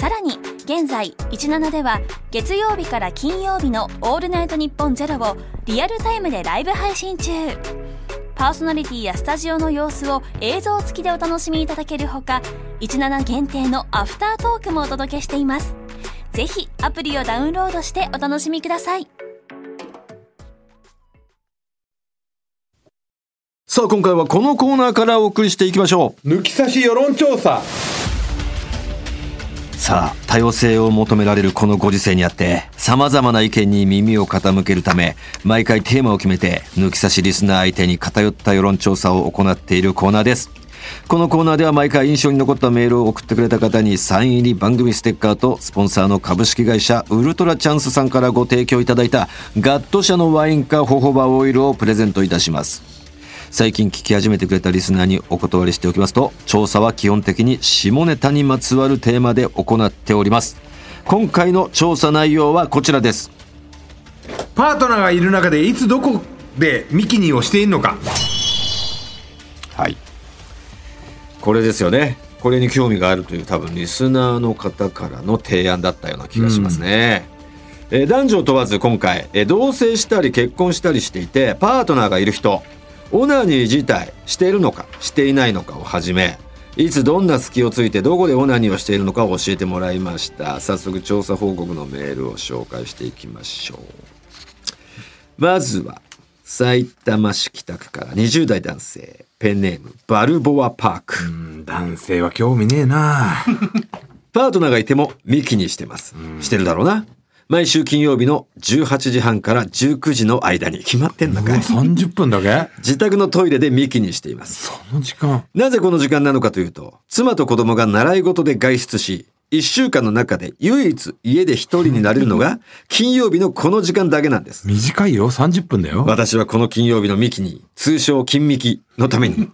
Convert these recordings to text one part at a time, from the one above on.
さらに現在17では月曜日から金曜日の「オールナイトニッポンゼロをリアルタイムでライブ配信中。パーソナリティやスタジオの様子を映像付きでお楽しみいただけるほか17限定のアフタートークもお届けしています。ぜひアプリをダウンロードしてお楽しみください。さあ今回はこのコーナーからお送りしていきましょ抜き差し世論調査。うさあ多様性を求められるこのご時世にあって様々な意見に耳を傾けるため毎回テーマを決めて抜き差しリスナー相手に偏った世論調査を行っているコーナーです。このコーナーでは毎回印象に残ったメールを送ってくれた方にサイン入り番組ステッカーとスポンサーの株式会社ウルトラチャンスさんからご提供いただいたガット社のワインかホホバオイルをプレゼントいたします。最近聞き始めてくれたリスナーにお断りしておきますと調査は基本的に下ネタにまつわるテーマで行っております。今回の調査内容はこちらです。パートナーがいる中でいつどこでミキニーをしているのか。はい。これですよね。これに興味があるという多分リスナーの方からの提案だったような気がしますね、えー男女問わず今回、えー同棲したり結婚したりしていてパートナーがいる人オナニー自体しているのかしていないのかをはじめいつどんな隙をついてどこでオナニーをしているのかを教えてもらいました。早速調査報告のメールを紹介していきましょう。まずは埼玉市北区から20代男性。ペンネームバルボアパーク、男性は興味ねえな。パートナーがいてもミキにしてます。してるだろうな。毎週金曜日の18時半から19時の間に決まってんのうわかい。30分だけ？自宅のトイレでミキにしています。その時間なぜこの時間なのかというと、妻と子供が習い事で外出し、1週間の中で唯一家で一人になれるのが 金曜日のこの時間だけなんです。短いよ30分だよ私はこの金曜日のミキに、通称金ミキのために、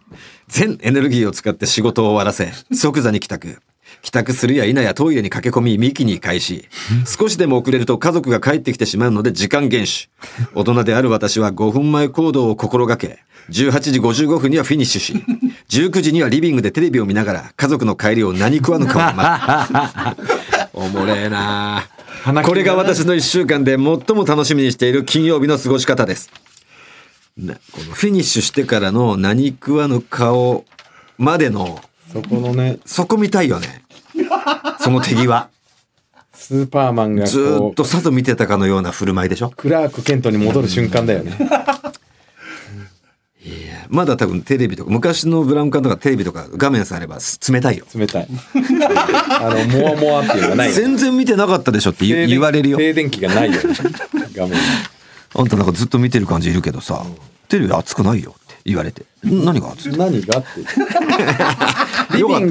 全エネルギーを使って仕事を終わらせ、即座に帰宅。帰宅するや否やトイレに駆け込み、ミキに開始。少しでも遅れると家族が帰ってきてしまうので時間厳守。大人である私は5分前行動を心がけ、18時55分にはフィニッシュし、19時にはリビングでテレビを見ながら家族の帰りを何食わぬかを待つ。おもれえなこれが私の1週間で最も楽しみにしている金曜日の過ごし方です。なこのフィニッシュしてからの何食わぬ顔までのそこのねそこ見たいよね。その手際。スーパーマンがずっとさぞ見てたかのような振る舞いでしょ？クラーク・ケントに戻る瞬間だよね。まだ多分テレビとか昔のブラウン管とかテレビとか画面さえあればす冷たいよ。冷たい。あのモワモワっていうのがないよ全然見てなかったでしょって言言われるよ。停電機がないよね。画面。にあんたなんかずっと見てる感じいるけどさ、テレビ熱くないよって言われて。ん何が熱い何がって。リよかった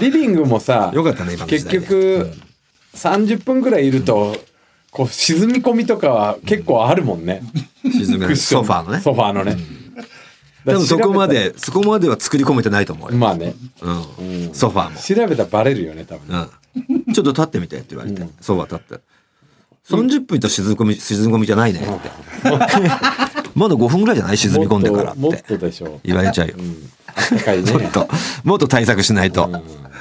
リビングもさよかったね今の時結代で局30分ぐらいいるとこう沈み込みとかは結構あるもんね。沈むクッション。ソファーのね。ソファーのね。多分そこまで、そこまでは作り込めてないと思うよ。らまあね。うん。ソファーも。調べたらバレるよね多分。うん。ちょっと立ってみてって言われて、ソファー立って。30分と沈み込み、沈み込みじゃないね。って。まだ5分ぐらいじゃない？沈み込んでからっもっともってとでしょ言われちゃうよ。うん。あったかいね。もっと、もっと対策しないと。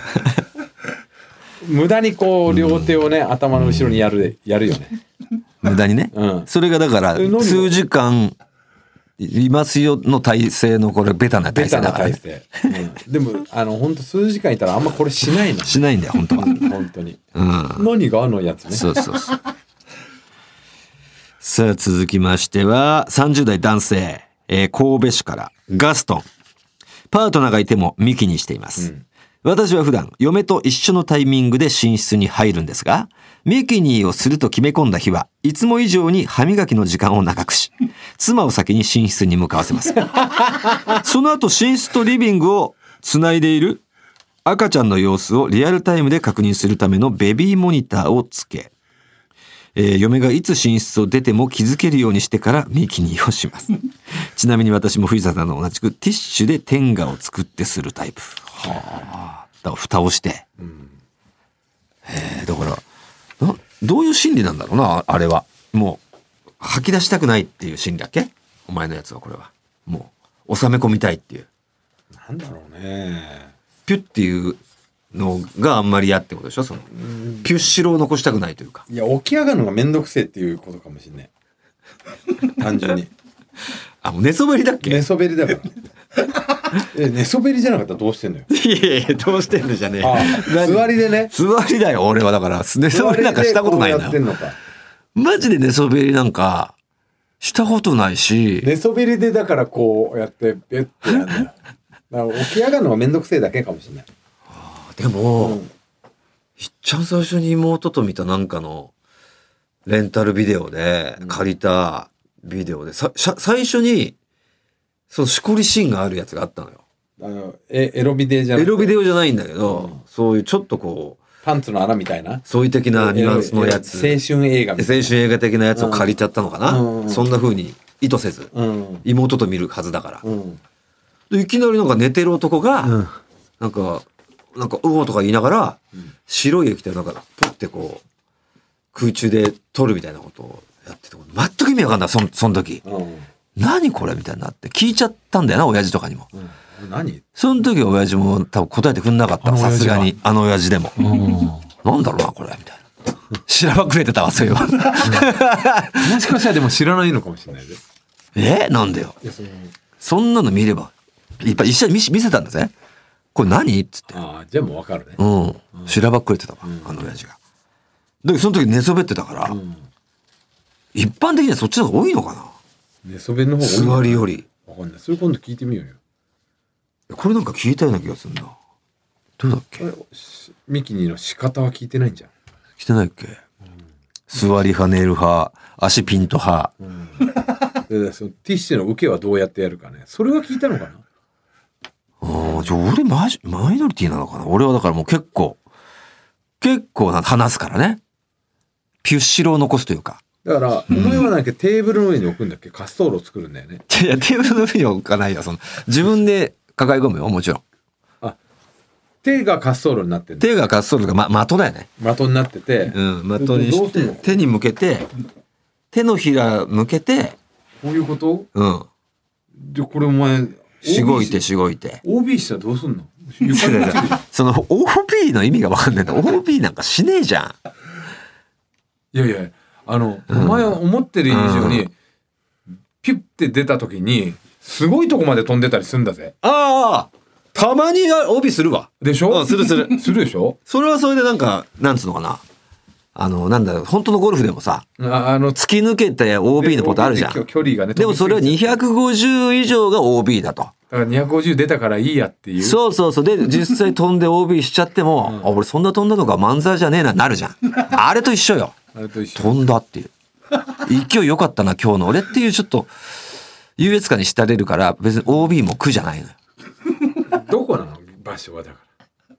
無駄にこう両手をね頭の後ろにやるやるよね 無駄にね？うんそれがだから、数時間いますよの体勢のこれベタな体ベタな勢だから体ね。勢、うんでもあの本当数時間いたらあんまこれしないのしないんだよ、本当は。本当にうん。何があのやつねそうそうそう。さあ続きましては、30代男性、えー神戸市からガストン。パートナーがいてもミキにしています。私は普段、嫁と一緒のタイミングで寝室に入るんですが、ミキニーをすると決め込んだ日はいつも以上に歯磨きの時間を長くし、妻を先に寝室に向かわせます。その後寝室とリビングをつないでいる赤ちゃんの様子をリアルタイムで確認するためのベビーモニターをつけ、えー嫁がいつ寝室を出ても気づけるようにしてからミキニをします。ちなみに私も藤田さんの同じくティッシュで天下を作ってするタイプ。はあ。だから蓋をして。へえだからな、どういう心理なんだろうな、あれは。もう、吐き出したくないっていう心理だっけ？お前のやつはこれは。もう、収め込みたいっていう。なんだろうね。ピュッっていうのがあんまり嫌ってことでしょ？その、ピュッシロを残したくないというか。いや、起き上がるのがめんどくせえっていうことかもしんない。単純に。あ、もう寝そべりだっけ、寝そべりだから。え、寝そべりじゃなかったらどうしてんのよ？いやいや、どうしてんのじゃねえ座りでね。座りだよ、俺はだから。寝そべりなんかしたことない。んのか。マジで寝そべりなんか、したことないし、寝そべりでだからこうやって、ベッてやるんだよ。だから起き上がるのがめんどくせえだけかもしれない。でも、うんいっちゃん最初に妹と見たなんかのレンタルビデオで借りたビデオで、さ最初にそのしこりシーンがあるやつがあったのよ。あのえエロビデじゃエロビデオじゃないんだけど、そういうちょっとこう、パンツの穴みたいな？そういう的なニュアンスのやつ。青春映画青春映画的なやつを借りちゃったのかな、うんそんな風に意図せず、な。うん。妹と見るはずだから。うん。でいきなりなんか寝てる男が、うんなんか、なんか、うおーとか言いながら、白い液体をなんか、ポッてこう、空中で撮るみたいなことをやってて、全く意味わかんない、そんその時。うん。何これ？みたいになって、聞いちゃったんだよな、親父とかにも。うん何？その時は親父も多分答えてくんなかったの、さすがに。あの親父でも。なんだろうな、これ、みたいな。知らばくれてたわ、そういえば。もしかしたらでも知らないのかもしれないです。え？なんでよ？そんなの見れば。いっぱい一緒に見せ見せたんだぜ。これ何？っつって。ああ、じゃあもうわかるね。うん。しらばっくれてたわ、あの親父が。で、その時寝そべってたから、うん。一般的にはそっちの方が多いのか寝そべりの方なが多い座りより。わかんない。それ今度聞いてみようよ。これなんか聞いたような気がするんだ。どうだっけ？ミキニの仕方は聞いてないんじゃん。来てないっけ、座り派、寝る派、足ピンと派。でそのティッシュの受けはどうやってやるかね。それは聞いたのかな？ああ、じゃあ俺マジ、マイノリティなのかな？俺はだからもう結構、結構な話すからね。ピュッシロを残すというか。だから、お前はなんかテーブルの上に置くんだっけ？滑走路を作るんだよね。いや、テーブルの上に置かないよ。その、自分で抱え込むよ、もちろん。手が滑走路になって。手が滑走路が、ま、的だよね。的になってて、うん、的にして、手に向けて、手のひら向けて、こういうこと？うん、で、これお前、しごいてしごいて。OB したらどうすんの？その OB の意味がわかんないんだ。OB なんかしねえじゃん。いやいや、あの、お前は思ってる以上に、ピュッて出た時に、すごいとこまで飛んでたりするんだぜ。ああたまには OB するわ。でしょ？うんするする。するでしょ？それはそれでなんか、なんつうのかな。あの、なんだろう、本当のゴルフでもさ、ああの、突き抜けて OB のことあるじゃん。距距離がね。でもそれは飛びすぎちゃ250以上が OB だと。うだから250出たからいいやっていう。そうそうそう。で、実際飛んで OB しちゃっても、あ、俺そんな飛んだのか漫才じゃねえな、なるじゃん。あれと一緒よ。あれと一緒。飛んだっていう。勢い良かったな、今日の俺っていうちょっと、優越感に浸れるから、別に OB も苦じゃないのよ。どこなの場所はだか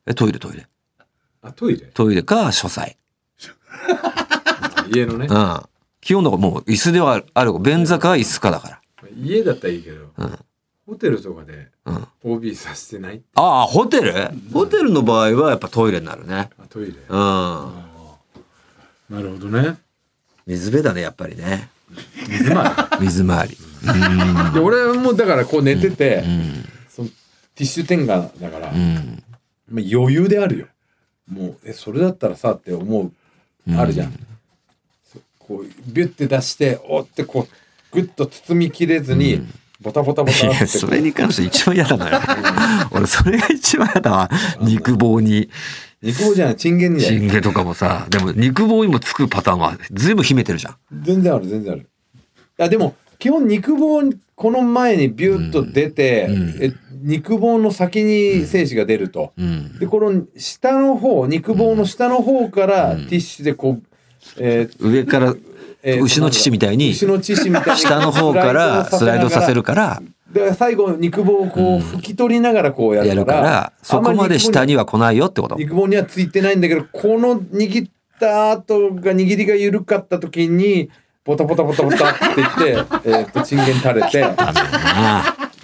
え、トイレトイレ。ら。あ、トイレ？トイレか書斎。家のねう。ん。基本だからもう椅子ではある。便座か椅子かだか家だったらいいけど、うんホテルとかでら。うん。OB させてない？ああ、ホテル？ホテルの場合はやっぱトイレになるね。あトイレ。うん。なるほどね。水辺だね、やっぱりね。水回水回り。り。で、俺もだからこう寝てて、うん。そのティッシュ天下だから、うん。まあ、余裕であるよ。もう、え、それだったらさって思う、あるじゃん。そこう、ビュッて出して、おってこう、グッと包みきれずに、ボタボタボいや、タってそれに関して一番嫌だなよ。俺、それが一番嫌だわ。肉棒に。肉棒じゃない、チンゲンにチンゲとかもさ、でも肉棒にもつくパターンはずいぶん秘めてるじゃん。全然ある全然あるあでも基本肉棒この前にビュッと出て、うん。え肉棒の先に精子が出ると、うん。でこの下の方肉棒の下の方からティッシュでこう、えー上からえー牛の乳みたいに牛の乳みたいに下の方からスライドさせるからで最後肉棒をこう拭き取りながらこうやるやから,、るから、そこまで下には来ないよってこと。肉棒にはついてないんだけどこの握った後が握りが緩かった時にボタボタボタボタって言って、えっとチンゲン垂れてあ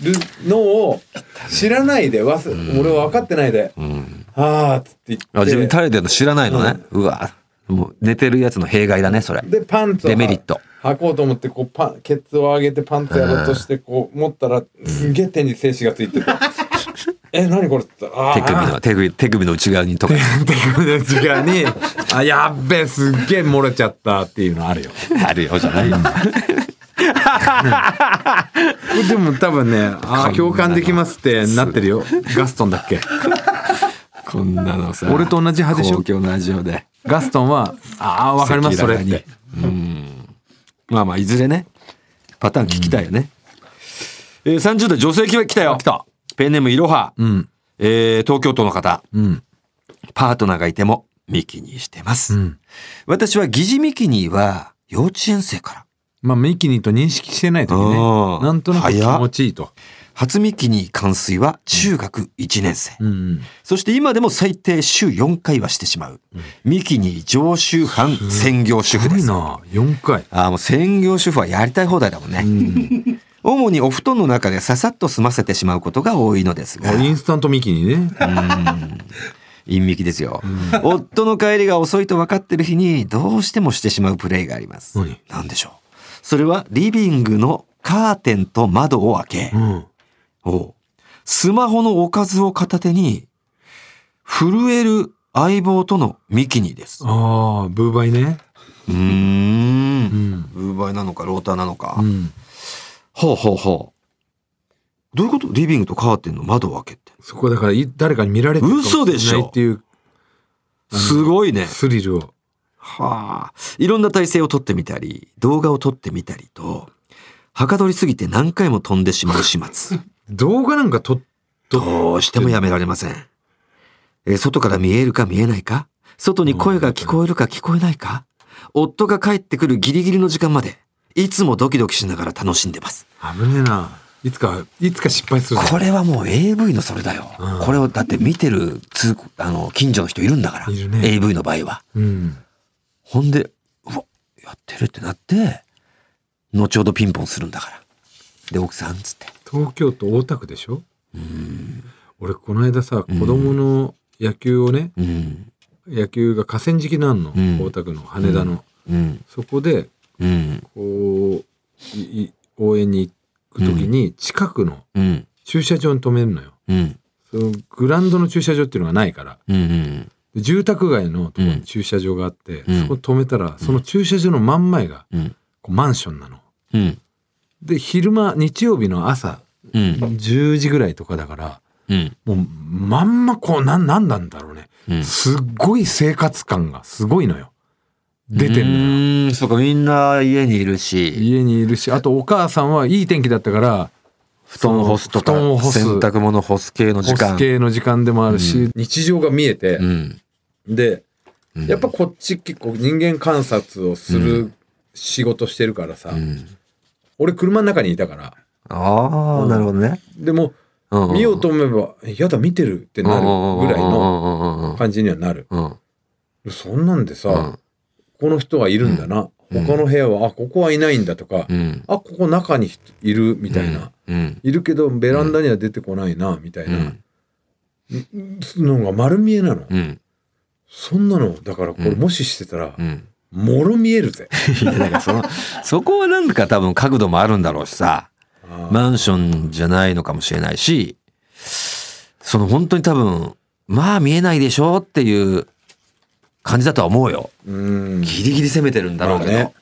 るのを知らないでわす俺は分かってないであ、うん。「あーっつって言ってあ自分垂れてるの知らないのね。うわ。もう寝てるやつの弊害だね、それ。でパンツをデメリット履こうと思ってこうパンケツを上げてパンツやろうとしてこう持ったらすげえ手に精子がついてて「え何これ?」って言ったら「あー手首の、手首、手首の内側にとか。手首の内側に「あやっべえすっげえ漏れちゃった」っていうのあるよ。あるよ、じゃないよ。でも多分ね「あー共感できます」ってなってるよガストンだっけ？こんなのさ。俺と同じ派でしょ？公共のラジオで。ガストンは「ああわかりますそれ」ってうん。まあまあ、いずれね、パターン聞きたいよね。えー、30代女性来たよ。来た。ペンネームいろは。うんえー、東京都の方。うんパートナーがいてもミキニしてます。うん私は疑似ミキニは幼稚園生から。まあミキニと認識してない時ねうんなんとなく気持ちいいと初ミキニ完遂は中学1年生。うんそして今でも最低週4回はしてしまう。ミキニ常習犯専業主婦です。すごいな4回ああ、もう専業主婦はやりたい放題だもんね。主にお布団の中でささっと済ませてしまうことが多いのですが、インスタントミキニね陰ミキですよ。夫の帰りが遅いと分かってる日にどうしてもしてしまうプレイがあります。何？でしょう。それはリビングのカーテンと窓を開け、うんおうスマホのおかずを片手に、震える相棒とのミキニです。ああブーバイねうー。うんんブーバイなのかローターなのか。うんほうほうほう。どういうこと？リビングとカーテンの？窓を開けて。そこだからい誰かに見られてるかもしれない嘘でしょっていうすごいね。スリルをはあ。いろんな体勢を撮ってみたり、動画を撮ってみたりと、はかどりすぎて何回も飛んでしまう始末。動画なんか撮っどうしてもやめられません。えー外から見えるか見えないか？外に声が聞こえるか聞こえないか？夫が帰ってくるギリギリの時間まで、いつもドキドキしながら楽しんでます。危ねえないつかいつか失敗するこれはもう AV のそれだよ。うんこれをだって見てる通あの近所の人いるんだから。ね AV の場合は。うんほんで、うわ、やってるってなって、後ほどピンポンするんだから。で、奥さんっつって。東京都大田区でしょ？俺この間さ子供の野球をねうん。野球が河川敷なんのうん大田区の羽田のうん。そこでうん。こう応援に行く時に近くのうん。駐車場に止めるのようん。そのグラウンドの駐車場っていうのがないからうん。うん。で住宅街のところうんに駐車場があって、うんそこ止めたらその駐車場の真ん前がうん。こうマンションなの。うん。で昼間日曜日の朝うん。10時ぐらいとかだからうん。もうまんまこうなんなんなんだろうね、うんすっごい生活感がすごいのよ出てんのよ。うん。そうか、みんな家にいるし、家にいるしあとお母さんはいい天気だったから布団を干すとか、布団を干す。洗濯物干す系の時間。干す系の時間でもあるし、日常が見えてう、ん。でうん。やっぱこっち結構人間観察をする仕事してるからさ、うん。俺車の中にいたから。ああ、なるほどね。でもうん。うん見ようと思えば「やだ見てる」ってなるぐらいのの感じにはなる。うん。そんなんでさ、うんこの人はいるんだな、うん他の部屋はあここはいないんだとか、うん。あここ中にいるみたいな、うん。いるけどベランダには出てこないなみたいうな、ん。のが丸見えなの、うん。そんなのだからこれうんもししてたら、うん。もろ見えるぜ いや、だからその、そこはなんか多分角度もあるんだろうしさ、マンションじゃないのかもしれないし、その本当に多分、まあ見えないでしょっていう感じだとは思うよ。うん。ギリギリ攻めてるんだろうけど。まあね。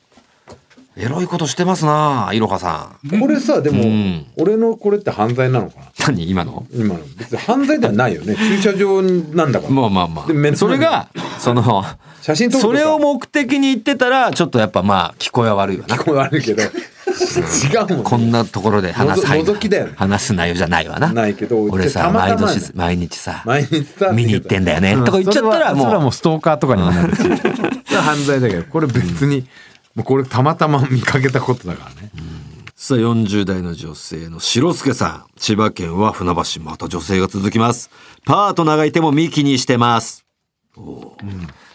エロいことしてますなあいろはさん。これさでも、うん。俺のこれって犯罪なのかな？何今の？今の。別に犯罪ではないよね。駐車場なんだから、まあまあまで目の前あ。それが、その、写真撮るそれを目的に言ってたら、ちょっとやっぱまあ、聞こえは悪いよな。聞こえ悪いけど違うもんこんなところで話すのぞ覗きだよね。話す内容じゃないわな。ないけど俺さ、たまたま毎年、毎日さ、毎日さ見に行ってんだよね。うんとか言っちゃったらそれはそれはももうストーカーとかにもなる。し犯罪だけどこれ別に、もうこれたまたま見かけたことだからね、さあ、40代の女性の白助さん。千葉県は船橋、また女性が続きます。パートナーがいてもミキにしてます。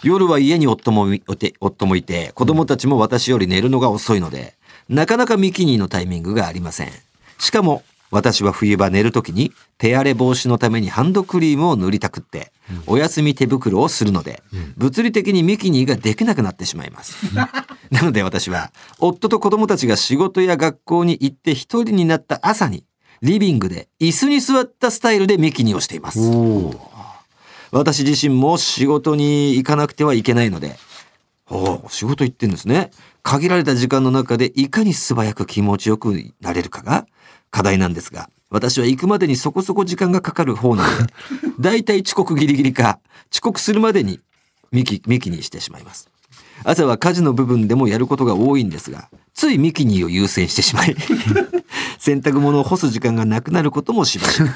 夜は家に夫もいて夫もいて子供たちも私より寝るのが遅いのでなかなかミキニーのタイミングがありません。しかも私は冬場寝るときに手荒れ防止のためにハンドクリームを塗りたくってお休み手袋をするので物理的にミキニーができなくなってしまいます。なので私は夫と子供たちが仕事や学校に行って一人になった朝にリビングで椅子に座ったスタイルでミキニーをしています。私自身も仕事に行かなくてはいけないので、おう仕事行ってんですね。限られた時間の中でいかに素早く気持ちよくなれるかが課題なんですが、私は行くまでにそこそこ時間がかかる方なので、だいたい遅刻ギリギリか、遅刻するまでにミキ、ミキにしてしまいます。朝は家事の部分でもやることが多いんですが、ついミキニーを優先してしまい、洗濯物を干す時間がなくなることもしばしば。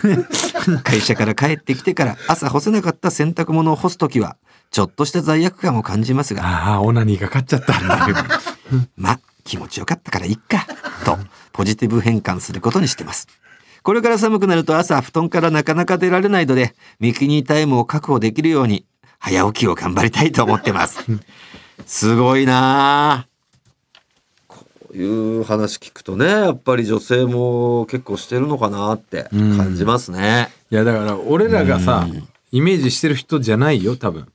会社から帰ってきてから朝干せなかった洗濯物を干すときは、ちょっとした罪悪感を感じますが、ああ、オナニーがかかっちゃったんだよ。まあ、気持ちよかったからいっか、と、ポジティブ変換することにしてます。これから寒くなると朝布団からなかなか出られないので、ミキニータイムを確保できるように、早起きを頑張りたいと思ってます。すごいなあこういう話聞くとね、やっぱり女性も結構してるのかなって感じますね。いや、だから俺らがさ、イメージしてる人じゃないよ、多分。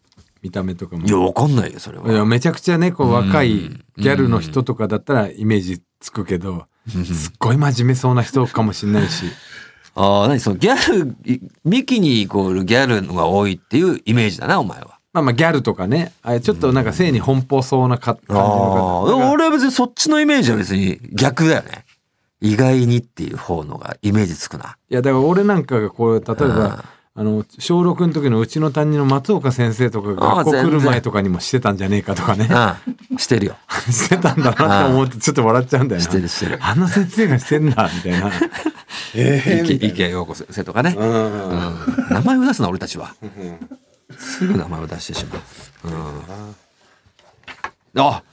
見た目とかも。いや、わかんないよ、それいやは。めちゃくちゃねこう若いギャルの人とかだったらイメージつくけどすっごい真面目そうな人かもしれないし ああ、何そのギャル、いミキニーイコールギャルのが多いっていうイメージだな、お前は。まあまあギャルとかねあれちょっとなんか性に奔放そうなか感じああ、の方が俺は別にそっちのイメージは別に逆だよね。意外にっていう方のがイメージつくな。いやだから俺なんかがこう例えばあの小6の時のうちの担任の松岡先生とかがああ学校来る前とかにもしてたんじゃねえかとかねうん。してるよ。してたんだなって思うとちょっと笑っちゃうんだよなしてるしてるあの先生がしてんだみたいなえ池池陽子先生とかね。うんうん名前を出すな、俺たちは。すぐ名前を出してしまう。うん。あ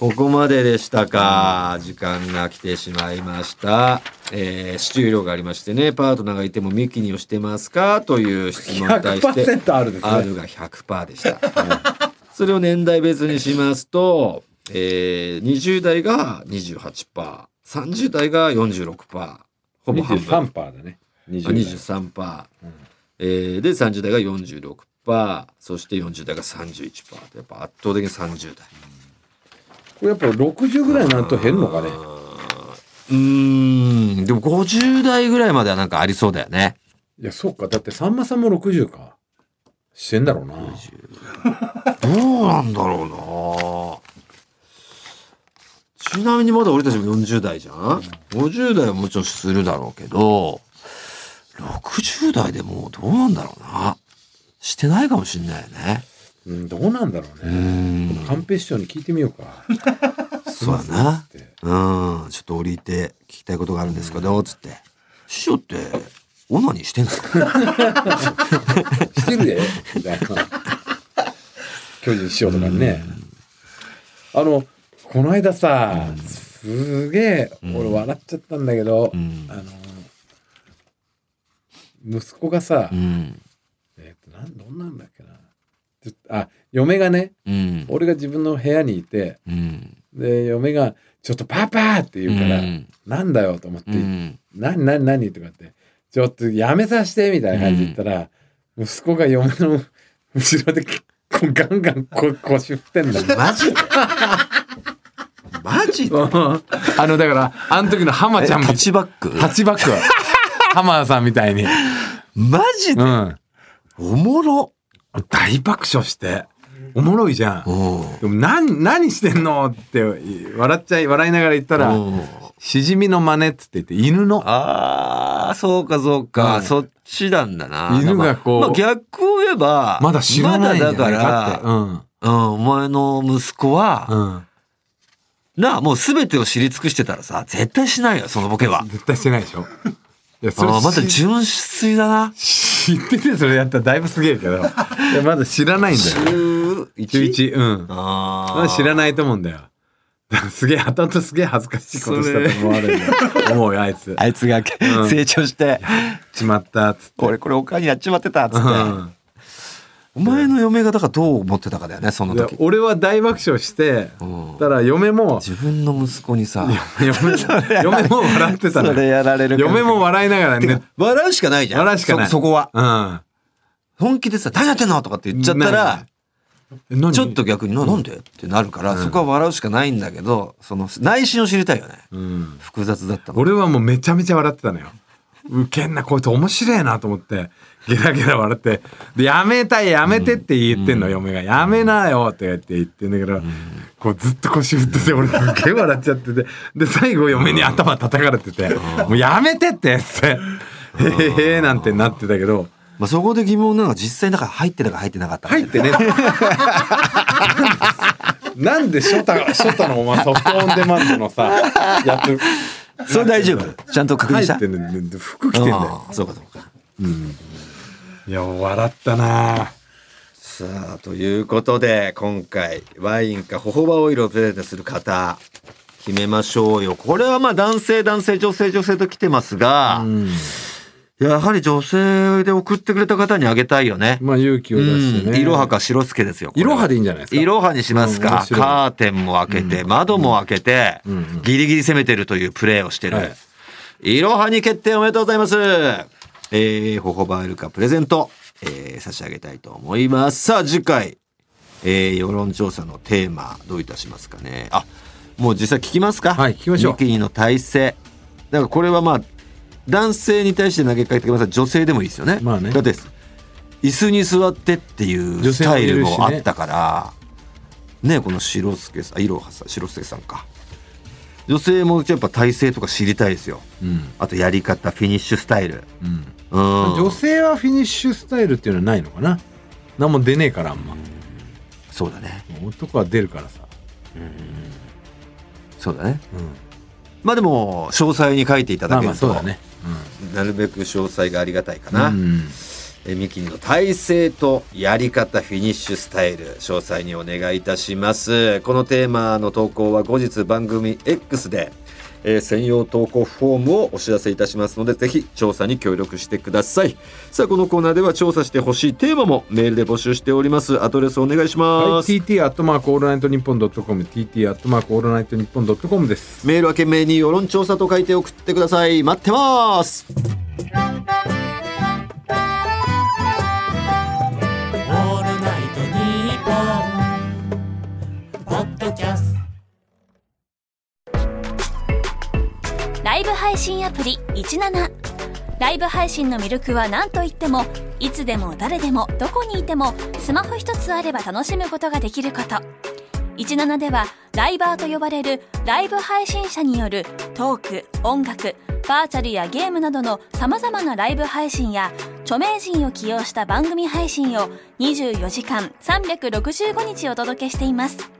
ここまででしたか。時間が来てしまいました。えー、シチュー量がありましてね、パートナーがいてもミキニをしてますか。という質問に対して、100%あるですね。R が100%でした。それを年代別にしますと、えー、20代が28%、30代が46%、ほぼ半分。23%だね。あ20 23%、えーで30代が46%そして40代が31%やっぱ圧倒的に30代やっぱ60ぐらいになると減るのかね。うーん。でも50代ぐらいまではなんかありそうだよね。いやそうか。だってさんまさんも60か。してんだろうな。どうなんだろうな。ちなみにまだ俺たちも40代じゃん？50代はもちろんするだろうけど60代でもうどうなんだろうな。してないかもしんないよねうんどうなんだろううねんカンペ師匠に聞いてみようか。そうだな。うん、ちょっと折りて聞きたいことがあるんですけど、つって。師匠って、オナニーしてんですかしてるで。みたいな巨人師匠とかにねあのこの間さすげえ俺笑っちゃったんだけどうん。あの息子がさうん。えっとなんどんなんだっけあ嫁がねうん。俺が自分の部屋にいてうん。で嫁が「ちょっとパパ!」って言うから「うんなんだよ」と思ってうん。「何何何?」とかって「ちょっとやめさせて」みたいな感じで言ったら、息子が嫁の 後ろでガンガンこ腰振ってんだよ。マジ？でマジ？であのだからあの時の浜ちゃんみタッチバック？タッチバック浜田さんみたいに、マジで？うん、おもろ大爆笑しておもろいじゃん。うん。でも何何してんのって笑っちゃい笑いながら言ったらうんしじみの真似っつって言って犬のああ、そうかそうか、うんそっちなんだな。犬がこうまあ、逆を言えば、まだ知らないんじゃないまだだかかって。うんら、うん、お前の息子は、うんなあ、もう全てを知り尽くしてたらさ、絶対しないよ、そのボケは。絶対してないでしょ。いやそれああ、また知純粋だな。知っててそれやったらだいぶすげえけど いやまだ知らないんだよ。中 11? 一？うん。ああ。まだ知らないと思うんだよ。すげえ後々すげえ恥ずかしいことしたと思われる思うよ あいつ。あいつが、ん成長して、しまったっつって。俺これおかんにやっちまってた、っつって。うんお前の嫁がだからどう思ってたかだよねそので時俺は大爆笑してうん。たら嫁も自分の息子にさ。嫁嫁も笑ってたの。それやられる嫁も笑いながらね。笑うしかないじゃん。笑うしかない。そそこは。うん。本気でさ「何やってんの?」とかって言っちゃったらちょっと逆に「ななんで?」ってなるから、そこは笑うしかないんだけどその内心を知りたいよね。うん。複雑だったの。俺はもうめちゃめちゃ笑ってたのよ。ウケんな、こいつ面白いなと思って、ゲラゲラ笑って、で、やめたい、やめてって言ってんの、嫁が。やめなよって言って言ってんだけど、こうずっと腰振ってて、俺すっげえ笑っちゃってて、で、最後嫁に頭叩かれてて、もうやめてってって、へへへなんてなってたけど、まあ、そこで疑問なのは実際だから入ってたか入ってなかったか入ってね。なんでショタ、ショタのお前ソフトオンデマンドのさ、やつ、それ大丈夫？ちゃんと確認した？入ってんのに服着てんだよ。そうかそうかいや、笑ったなさあということで今回ワインかホホバオイルをプレゼントする方決めましょうよこれはまあ男性男性女性女性と来てますが、やはり女性で送ってくれた方にあげたいよね。まあ勇気を出してね。うんいろはか白助ですよ。いろはでいいんじゃないですか。いろはにしますか。カーテンも開けて、窓も開けて、ギリギリ攻めてるというプレーをしてる。はいいろはに決定おめでとうございます。えー、ホホバイルカプレゼント、えー差し上げたいと思います。さあ、次回、えー、世論調査のテーマ、どういたしますかね。あ、もう実際聞きますか？はい聞きましょうミキニの体勢。だからこれはまあ、男性に対して投げかけてください。女性でもいいですよね。まあねだって、椅子に座ってっていうスタイルもあったから、ねこの白助さん、あ、いろはさん、白助さんか。女性もやっぱ体勢とか知りたいですよ。うん。あとやり方、フィニッシュスタイル。うん。うん。女性はフィニッシュスタイルっていうのはないのかな？何も出ねえからあんま。そうだね。男は出るからさ。そうだね。うん。まあでも、詳細に書いていたまあだけると、まあそうだね。なるべく詳細がありがたいかうん。な。うんえミキニの体勢とやり方フィニッシュスタイル詳細にお願いいたしますこのテーマの投稿は後日番組 X で、えー専用投稿フォームをお知らせいたしますのでぜひ調査に協力してください。さあこのコーナーでは調査してほしいテーマもメールで募集しております。アドレスお願いしはい、ます、TT アットマークオールナイトニッポンドットコム TT アットマークオールナイトニッポンドットコムですメールは件名に世論調査と書いて送ってください。待ってますイブ配信アプリ17ライブ配信の魅力は何といってもいつでも誰でもどこにいてもスマホ一つあれば楽しむことができること。17ではライバーと呼ばれるライブ配信者によるトーク音楽バーチャルやゲームなどの様々なライブ配信や著名人を起用した番組配信を24時間365日お届けしています。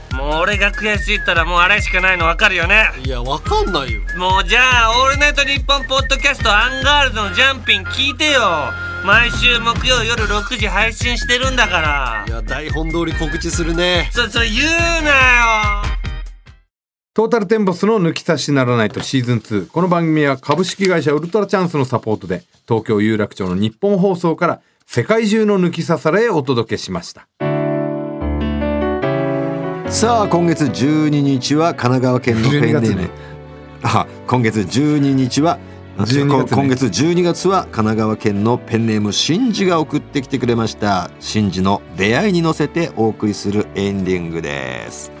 もう俺が悔しいったらもうあれしかないの分かるよね。いやわかんないよ。もうじゃあ「オールナイトニッポン」ポッドキャストアンガールズのジャンピン聞いてよ。毎週木曜夜6時配信してるんだから。いや台本通り告知するね。そそれ言うなよ。トータルテンボスの抜き差しならないとシーズン2この番組は株式会社ウルトラチャンスのサポートで東京有楽町の日本放送から世界中の抜き差されへお届けしましたさあ今月12日は神奈川県のペンネ12ーム、月ね。あ今月12日は12月ね。今月12月は神奈川県のペンネームシンジが送ってきてくれました。シンジの出会いに乗せてお送りするエンディングです。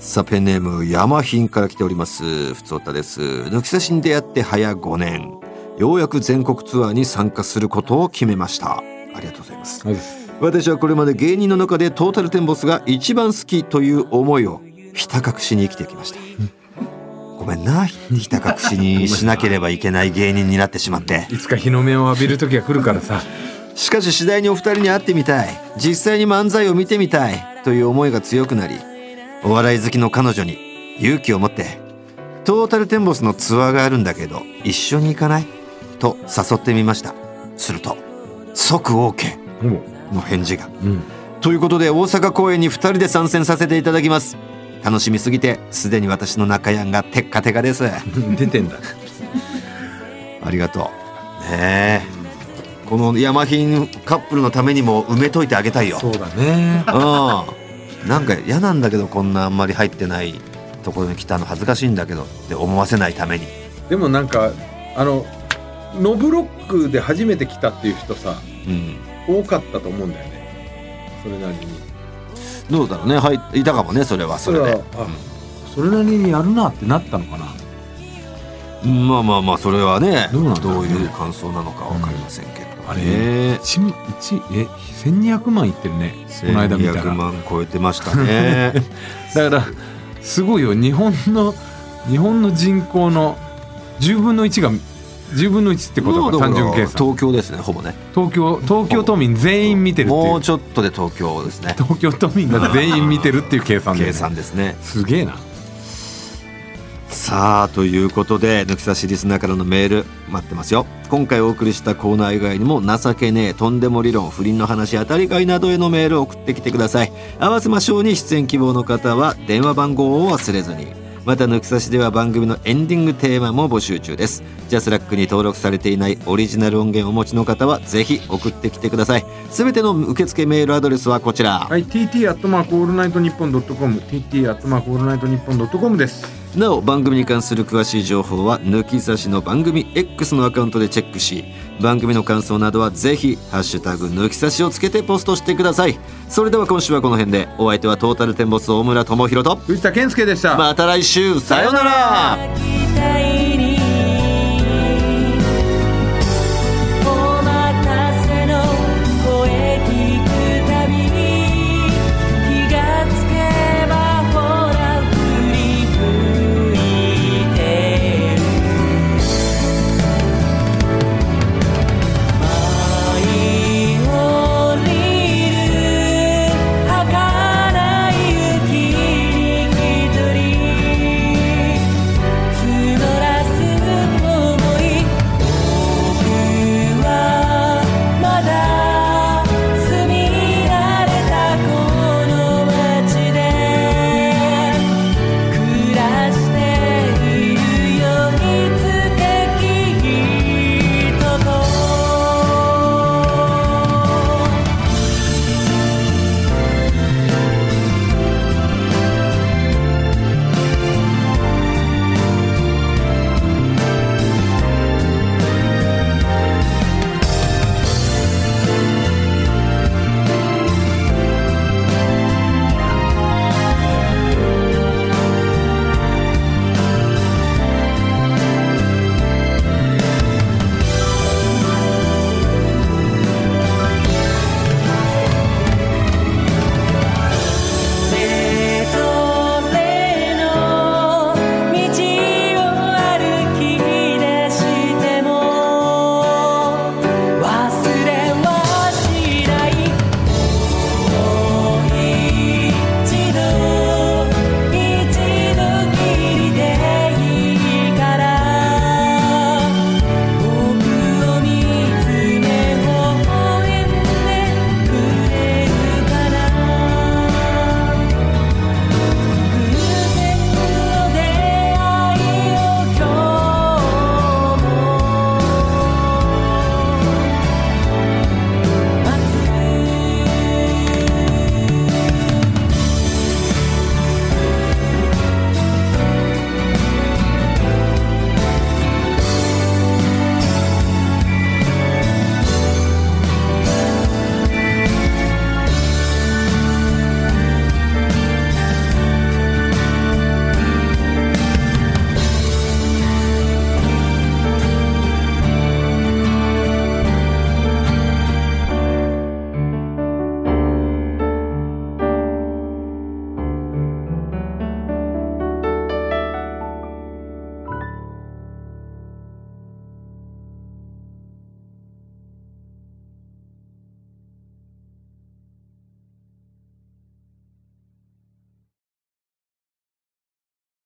さあペンネーム山品から来ております。ふつおたです。抜き差しに出会って早5年。ようやく全国ツアーに参加することを決めました。ありがとうございます私はこれまで芸人の中でトータルテンボスが一番好きという思いをひた隠しに生きてきました。ごめんな。ひた隠しにしなければいけない芸人になってしまって。いつか日の目を浴びる時が来るからさ。しかし次第にお二人に会ってみたい。実際に漫才を見てみたい。という思いが強くなりお笑い好きの彼女に勇気を持ってトータルテンボスのツアーがあるんだけど一緒に行かない？と誘ってみました。すると即 OK の返事が。うん。ということで大阪公演に2人で参戦させていただきます。楽しみすぎてすでに私の中やんがテッカテカです。出てんだ。ありがとう。ねえ。この山品カップルのためにも埋めといてあげたいよ。そうだね。うん。なんか嫌なんだけどこんなあんまり入ってないところに来たの恥ずかしいんだけどって思わせないために。でもなんかあのノブロックで初めて来たっていう人さうん多かったと思うんだよね。それなりに。どうだろうね。はいいたかもねそれはそれで。はあそれなりにやるなってなったのかな。うんまあまあまあそれはねどうなんだろうね。いう感想なのかわかりませんけど、あれね一一え1200万いってるねこの間見た1200ら万超えてましたね。だからすごいよ。日本の日本の人口の10分の1が10分の1ってことか単純計算。東京ですねほぼね。東京東京都民全員見てるっていう。もうちょっとで東京ですね。東京都民が 全員見てるっていう計算だよ計ね算ですね。すげえな。さあということで抜き差しリスナーからのメール待ってますよ。今回お送りしたコーナー以外にも情けねえとんでも理論不倫の話当たり会などへのメールを送ってきてください。合わせましょうに出演希望の方は電話番号を忘れずにまた抜き差しでは番組のエンディングテーマも募集中です。ジャスラックに登録されていないオリジナル音源をお持ちの方はぜひ送ってきてください。すべての受付メールアドレスはこちら。はい TT アットマークオールナイトニッポンドットコム TT アットマークオールナイトニッポンドットコムです。なお番組に関する詳しい情報は抜き差しの番組 X のアカウントでチェックし番組の感想などはぜひ「ハッシュタグ抜き差し」をつけてポストしてください。それでは今週はこの辺で。お相手はトータルテンボス大村智広と。藤田健介でした、また来週。さようなら